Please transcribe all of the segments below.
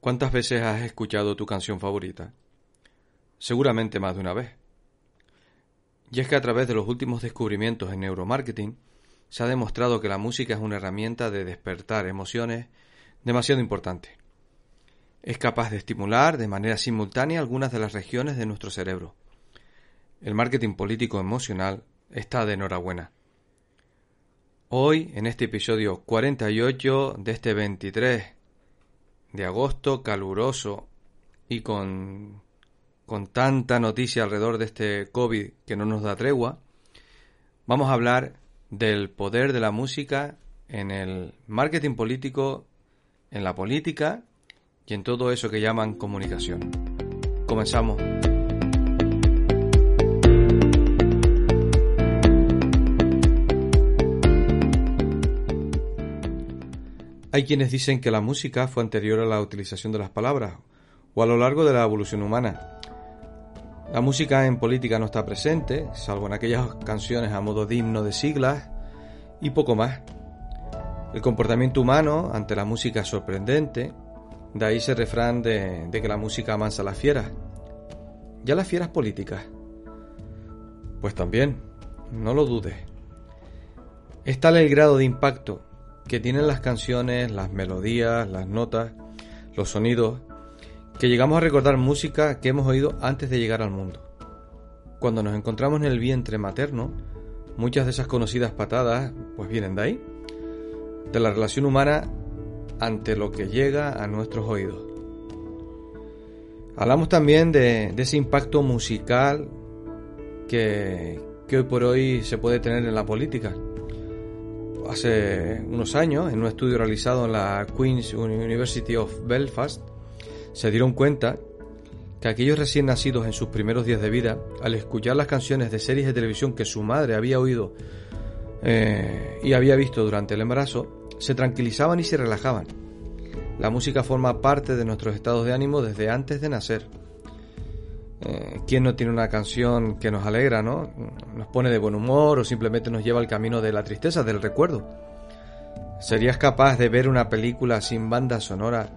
¿Cuántas veces has escuchado tu canción favorita? Seguramente más de una vez. Y es que a través de los últimos descubrimientos en neuromarketing se ha demostrado que la música es una herramienta de despertar emociones demasiado importante. Es capaz de estimular de manera simultánea algunas de las regiones de nuestro cerebro. El marketing político emocional está de enhorabuena. Hoy, en este episodio 48 de este 23 de agosto caluroso y con, con tanta noticia alrededor de este COVID que no nos da tregua, vamos a hablar del poder de la música en el marketing político, en la política y en todo eso que llaman comunicación. Comenzamos. Hay quienes dicen que la música fue anterior a la utilización de las palabras o a lo largo de la evolución humana. La música en política no está presente, salvo en aquellas canciones a modo de himno de siglas y poco más. El comportamiento humano ante la música es sorprendente, de ahí ese refrán de, que la música amansa a las fieras. ¿Ya las fieras políticas? Pues también, no lo dudes. Es tal el grado de impacto que tienen las canciones, las melodías, las notas, los sonidos, que llegamos a recordar música que hemos oído antes de llegar al mundo. Cuando nos encontramos en el vientre materno, muchas de esas conocidas patadas pues vienen de ahí, de la relación humana ante lo que llega a nuestros oídos. Hablamos también de, ese impacto musical que, hoy por hoy se puede tener en la política hace unos años, en un estudio realizado en la Queen's University of Belfast, se dieron cuenta que aquellos recién nacidos en sus primeros días de vida, al escuchar las canciones de series de televisión que su madre había oído eh, y había visto durante el embarazo, se tranquilizaban y se relajaban. La música forma parte de nuestros estados de ánimo desde antes de nacer. Eh, ¿Quién no tiene una canción que nos alegra, no? Nos pone de buen humor o simplemente nos lleva al camino de la tristeza, del recuerdo. ¿Serías capaz de ver una película sin banda sonora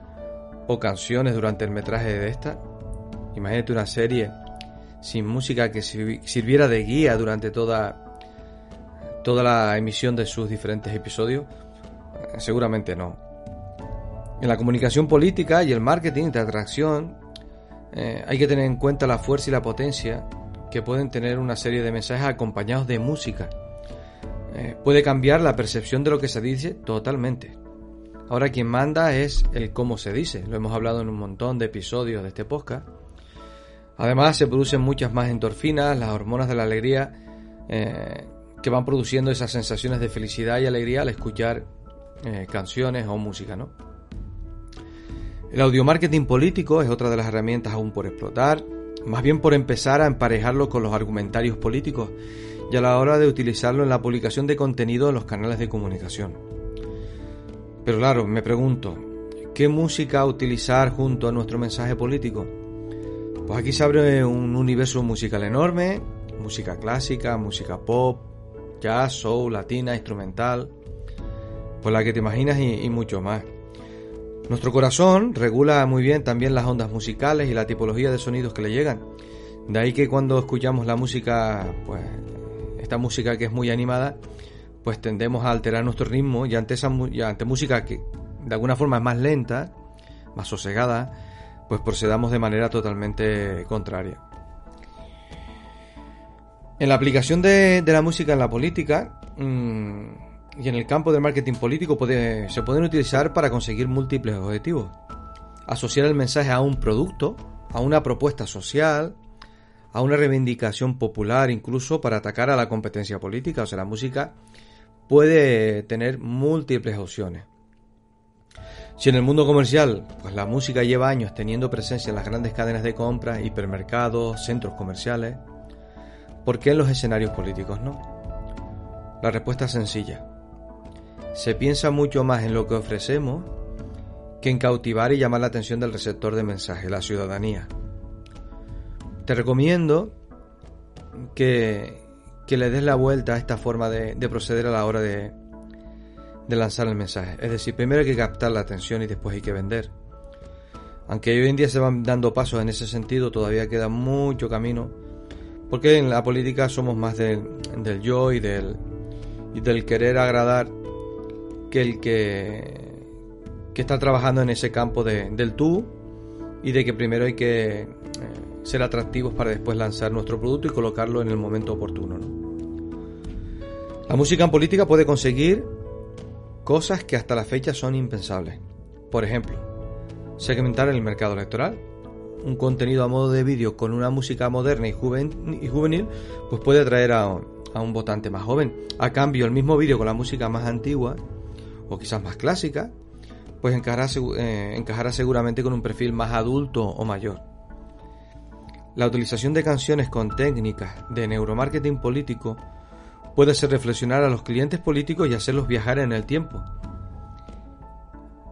o canciones durante el metraje de esta? Imagínate una serie sin música que sirviera de guía durante toda, toda la emisión de sus diferentes episodios. Eh, seguramente no. En la comunicación política y el marketing de atracción eh, hay que tener en cuenta la fuerza y la potencia que pueden tener una serie de mensajes acompañados de música. Eh, puede cambiar la percepción de lo que se dice totalmente. Ahora quien manda es el cómo se dice, lo hemos hablado en un montón de episodios de este podcast. Además se producen muchas más endorfinas, las hormonas de la alegría, eh, que van produciendo esas sensaciones de felicidad y alegría al escuchar canciones o música, ¿no? El audiomarketing político es otra de las herramientas aún por explotar, más bien por empezar a emparejarlo con los argumentarios políticos y a la hora de utilizarlo en la publicación de contenido en los canales de comunicación. Pero claro, me pregunto, ¿qué música utilizar junto a nuestro mensaje político? Pues aquí se abre un universo musical enorme, música clásica, música pop, jazz, soul, latina, instrumental, pues la que te imaginas y mucho más. Nuestro corazón regula muy bien también las ondas musicales y la tipología de sonidos que le llegan. De ahí que cuando escuchamos la música, pues esta música que es muy animada, pues tendemos a alterar nuestro ritmo y ante esa ante música que de alguna forma es más lenta, más sosegada, pues procedamos de manera totalmente contraria. En la aplicación de, la música en la política, mmm, y en el campo del marketing político se pueden utilizar para conseguir múltiples objetivos. Asociar el mensaje a un producto, a una propuesta social, a una reivindicación popular, incluso para atacar a la competencia política. O sea, la música puede tener múltiples opciones. Si en el mundo comercial, pues la música lleva años teniendo presencia en las grandes cadenas de compra, hipermercados, centros comerciales, ¿por qué en los escenarios políticos no? La respuesta es sencilla se piensa mucho más en lo que ofrecemos que en cautivar y llamar la atención del receptor de mensaje, la ciudadanía. Te recomiendo que, le des la vuelta a esta forma de, proceder a la hora de, de lanzar el mensaje. Es decir, primero hay que captar la atención y después hay que vender. Aunque hoy en día se van dando pasos en ese sentido, todavía queda mucho camino, porque en la política somos más del, yo y del, y del querer agradar que el que, que está trabajando en ese campo del tú y de que primero hay que eh, ser atractivos para después lanzar nuestro producto y colocarlo en el momento oportuno. La música en política puede conseguir cosas que hasta la fecha son impensables. Por ejemplo, segmentar el mercado electoral. Un contenido a modo de vídeo con una música moderna y, juvenil, pues puede atraer a, un votante más joven. A cambio, el mismo vídeo con la música más antigua o quizás más clásica, pues encajará, eh, encajará seguramente con un perfil más adulto o mayor. La utilización de canciones con técnicas de neuromarketing político puede hacer reflexionar a los clientes políticos y hacerlos viajar en el tiempo.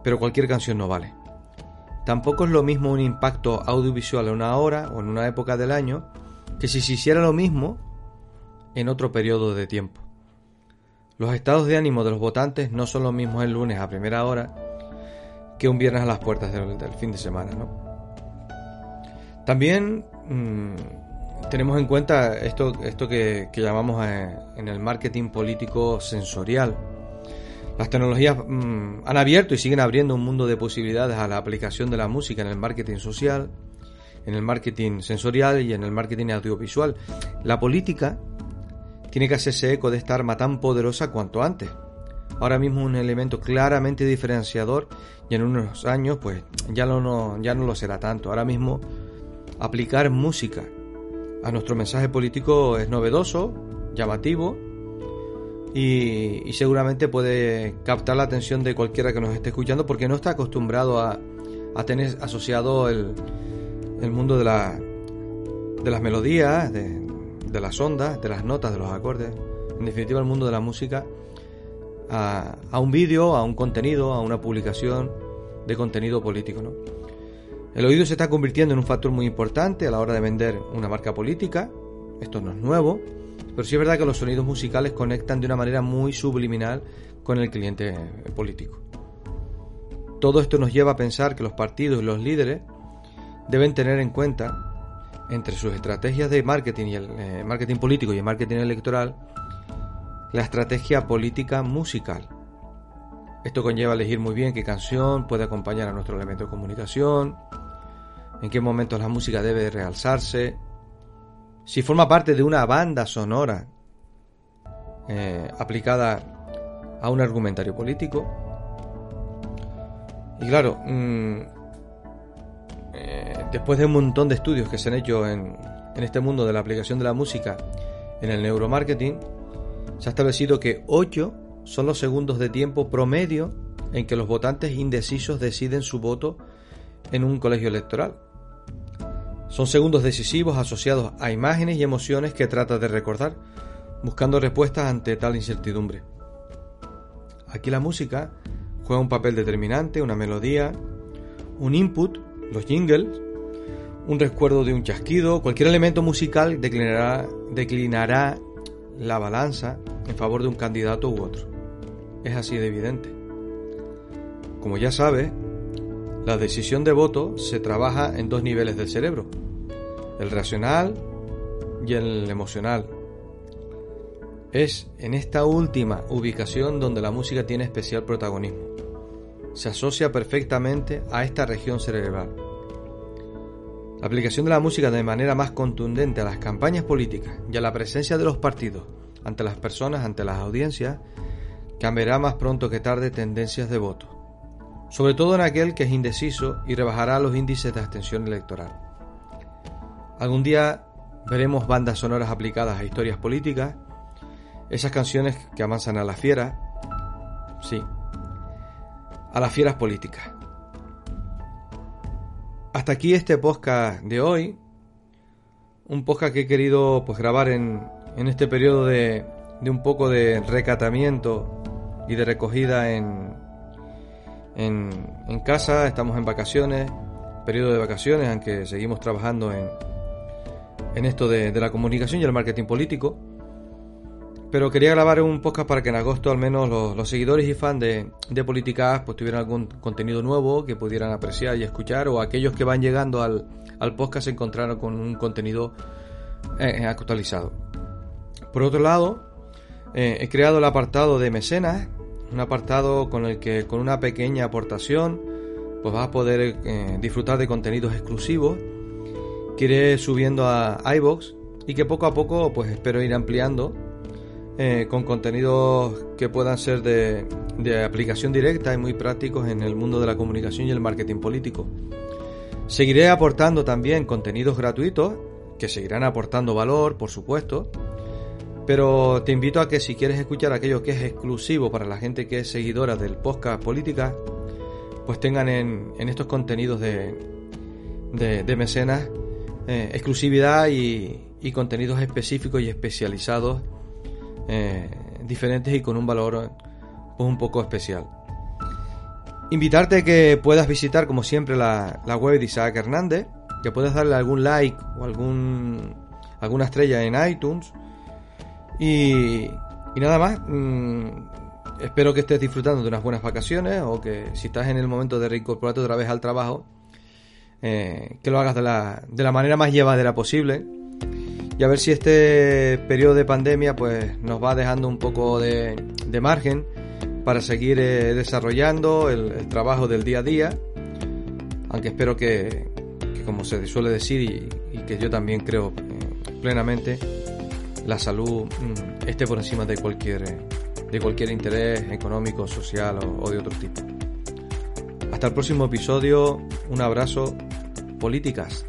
Pero cualquier canción no vale. Tampoco es lo mismo un impacto audiovisual en una hora o en una época del año que si se hiciera lo mismo en otro periodo de tiempo. Los estados de ánimo de los votantes no son los mismos el lunes a primera hora que un viernes a las puertas del, fin de semana. ¿no? También mm, tenemos en cuenta esto, esto que, llamamos eh, en el marketing político sensorial las tecnologías mm, han abierto y siguen abriendo un mundo de posibilidades a la aplicación de la música en el marketing social, en el marketing sensorial y en el marketing audiovisual. La política tiene que hacerse eco de esta arma tan poderosa cuanto antes. Ahora mismo un elemento claramente diferenciador y en unos años pues ya no, ya no lo será tanto. Ahora mismo aplicar música a nuestro mensaje político es novedoso, llamativo y, seguramente puede captar la atención de cualquiera que nos esté escuchando porque no está acostumbrado a, tener asociado el, mundo de, la, de las melodías, de, las ondas, de las notas, de los acordes, en definitiva el mundo de la música, a, a un vídeo, a un contenido, a una publicación de contenido político. ¿no? El oído se está convirtiendo en un factor muy importante a la hora de vender una marca política, esto no es nuevo, pero sí es verdad que los sonidos musicales conectan de una manera muy subliminal con el cliente político. Todo esto nos lleva a pensar que los partidos y los líderes deben tener en cuenta entre sus estrategias de marketing y el eh, marketing político y el marketing electoral la estrategia política musical. Esto conlleva elegir muy bien qué canción puede acompañar a nuestro elemento de comunicación, en qué momentos la música debe realzarse, si forma parte de una banda sonora eh, aplicada a un argumentario político. Y claro, mm, eh, después de un montón de estudios que se han hecho en, en este mundo de la aplicación de la música en el neuromarketing, se ha establecido que 8 son los segundos de tiempo promedio en que los votantes indecisos deciden su voto en un colegio electoral. Son segundos decisivos asociados a imágenes y emociones que trata de recordar, buscando respuestas ante tal incertidumbre. Aquí la música juega un papel determinante, una melodía, un input, los jingles, un recuerdo de un chasquido, cualquier elemento musical declinará, la balanza en favor de un candidato u otro. Es así de evidente. Como ya sabes, la decisión de voto se trabaja en dos niveles del cerebro, el racional y el emocional. Es en esta última ubicación donde la música tiene especial protagonismo. Se asocia perfectamente a esta región cerebral. La aplicación de la música de manera más contundente a las campañas políticas y a la presencia de los partidos ante las personas, ante las audiencias, cambiará más pronto que tarde tendencias de voto sobre todo en aquel que es indeciso y rebajará los índices de abstención electoral. Algún día veremos bandas sonoras aplicadas a historias políticas, esas canciones que avanzan a la fiera, sí, a las fieras políticas. Hasta aquí este podcast de hoy, un podcast que he querido pues grabar en, en este periodo de, de un poco de recatamiento y de recogida en, en, casa, estamos en vacaciones, periodo de vacaciones, aunque seguimos trabajando en, en esto de, la comunicación y el marketing político. Pero quería grabar un podcast para que en agosto al menos los, seguidores y fans de, de Políticas pues tuvieran algún contenido nuevo que pudieran apreciar y escuchar o aquellos que van llegando al, al podcast se encontraron con un contenido eh, actualizado. Por otro lado, eh, he creado el apartado de mecenas, un apartado con el que con una pequeña aportación pues vas a poder eh, disfrutar de contenidos exclusivos que iré subiendo a iBox y que poco a poco pues espero ir ampliando eh, con contenidos que puedan ser de, de, aplicación directa y muy prácticos en el mundo de la comunicación y el marketing político. Seguiré aportando también contenidos gratuitos que seguirán aportando valor, por supuesto, pero te invito a que si quieres escuchar aquello que es exclusivo para la gente que es seguidora del podcast Política, pues tengan en, estos contenidos de, de, mecenas eh, exclusividad y, contenidos específicos y especializados eh, diferentes y con un valor pues, un poco especial. Invitarte a que puedas visitar como siempre la, la web de Isaac Hernández, que puedas darle algún like o algún, alguna estrella en iTunes y, nada más. Mm, espero que estés disfrutando de unas buenas vacaciones o que si estás en el momento de reincorporarte otra vez al trabajo, eh, que lo hagas de la, de la manera más llevadera posible. Y a ver si este periodo de pandemia pues nos va dejando un poco de, margen para seguir eh, desarrollando el, trabajo del día a día. Aunque espero que, como se suele decir y, que yo también creo eh, plenamente, la salud mm, esté por encima de cualquier, de cualquier interés económico, social o, o de otro tipo. Hasta el próximo episodio, un abrazo, políticas.